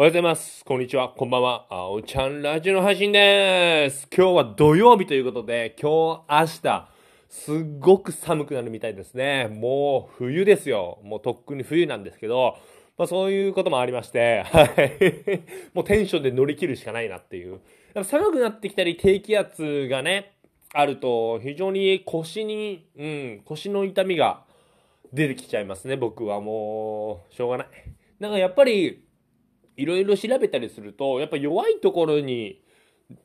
おはようございます。こんにちは。こんばんは。あおちゃんラジオの配信です。今日は土曜日ということで、今日、明日、すっごく寒くなるみたいですね。もう冬ですよ。もうとっくに冬なんですけど、まあそういうこともありまして、はい。もうテンションで乗り切るしかないなっていう。やっぱ寒くなってきたり、低気圧がね、あると、非常に腰に、うん、腰の痛みが出てきちゃいますね。僕はもう、しょうがない。なんかやっぱり、いろいろ調べたりすると、やっぱ弱いところに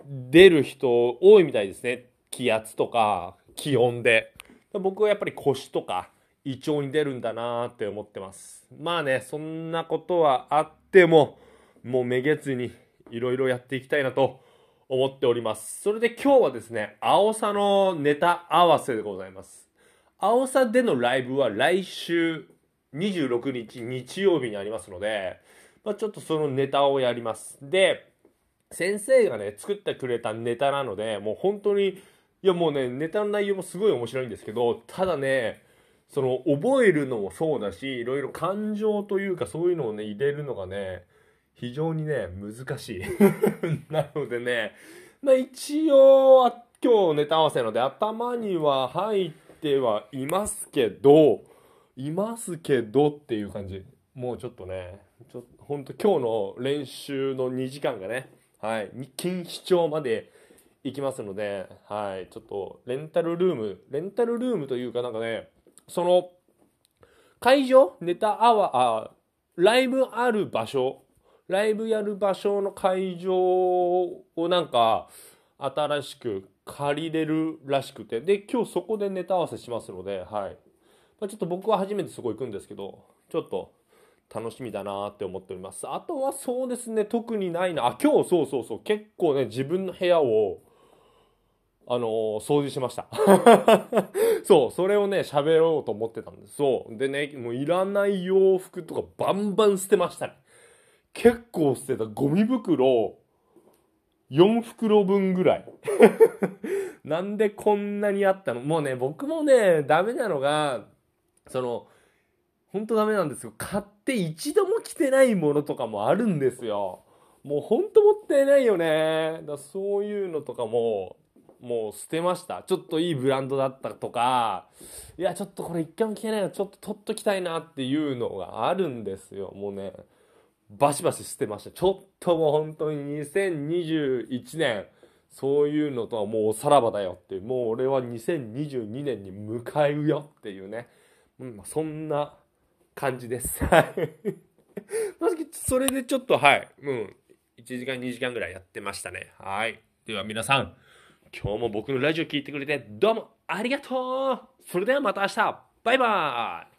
出る人多いみたいですね。気圧とか気温で。僕はやっぱり腰とか胃腸に出るんだなーって思ってます。まあね、そんなことはあっても、もうめげずにいろいろやっていきたいなと思っております。それで今日はですね、青さのネタ合わせでございます。青さでのライブは来週26日日曜日にありますので、まあ、ちょっとそのネタをやります。で、先生がね、作ってくれたネタなので、もう本当に、いやもうね、ネタの内容もすごい面白いんですけど、ただね、その覚えるのもそうだし、いろいろ感情というかそういうのをね、入れるのがね、非常にね、難しい。なのでね、まあ一応、今日ネタ合わせなので頭には入ってはいますけど、いますけどっていう感じ。もうちょっとね、ちょっと本当今日の練習の2時間がね、はい、錦糸町まで行きますので、はい、ちょっとレンタルルーム、レンタルルームというかなんかね、その会場、ネタアワー、あライブある場所、ライブやる場所の会場をなんか新しく借りれるらしくて、で、今日そこでネタ合わせしますので、はい。まあ、ちょっと僕は初めてそこ行くんですけど、ちょっと楽しみだなって思っております。あとはそうですね、特にないな。あ、今日そうそうそう、結構ね、自分の部屋を、あのー掃除しました。そう、それをね、喋ろうと思ってたんです。そう。でね、もういらない洋服とかバンバン捨てましたね。結構捨てた。ゴミ袋、4袋分ぐらい。なんでこんなにあったの？もうね、僕もね、ダメなのが、その、本当ダメなんですよ。買って一度も着てないものとかもあるんですよ。もう本当もったいないよね。だそういうのとかも、もう捨てました。ちょっといいブランドだったとか、いや、ちょっとこれ一回も着てないのちょっと取っときたいなっていうのがあるんですよ。もうね、バシバシ捨てました。ちょっともう本当に2021年、そういうのとはもうおさらばだよっていう、もう俺は2022年に迎えるよっていうね。うん、そんな感じです。はい。それでちょっと、はい。うん。1時間、2時間ぐらいやってましたね。はい。では皆さん、今日も僕のラジオ聴いてくれてどうもありがとうそれではまた明日バイバーイ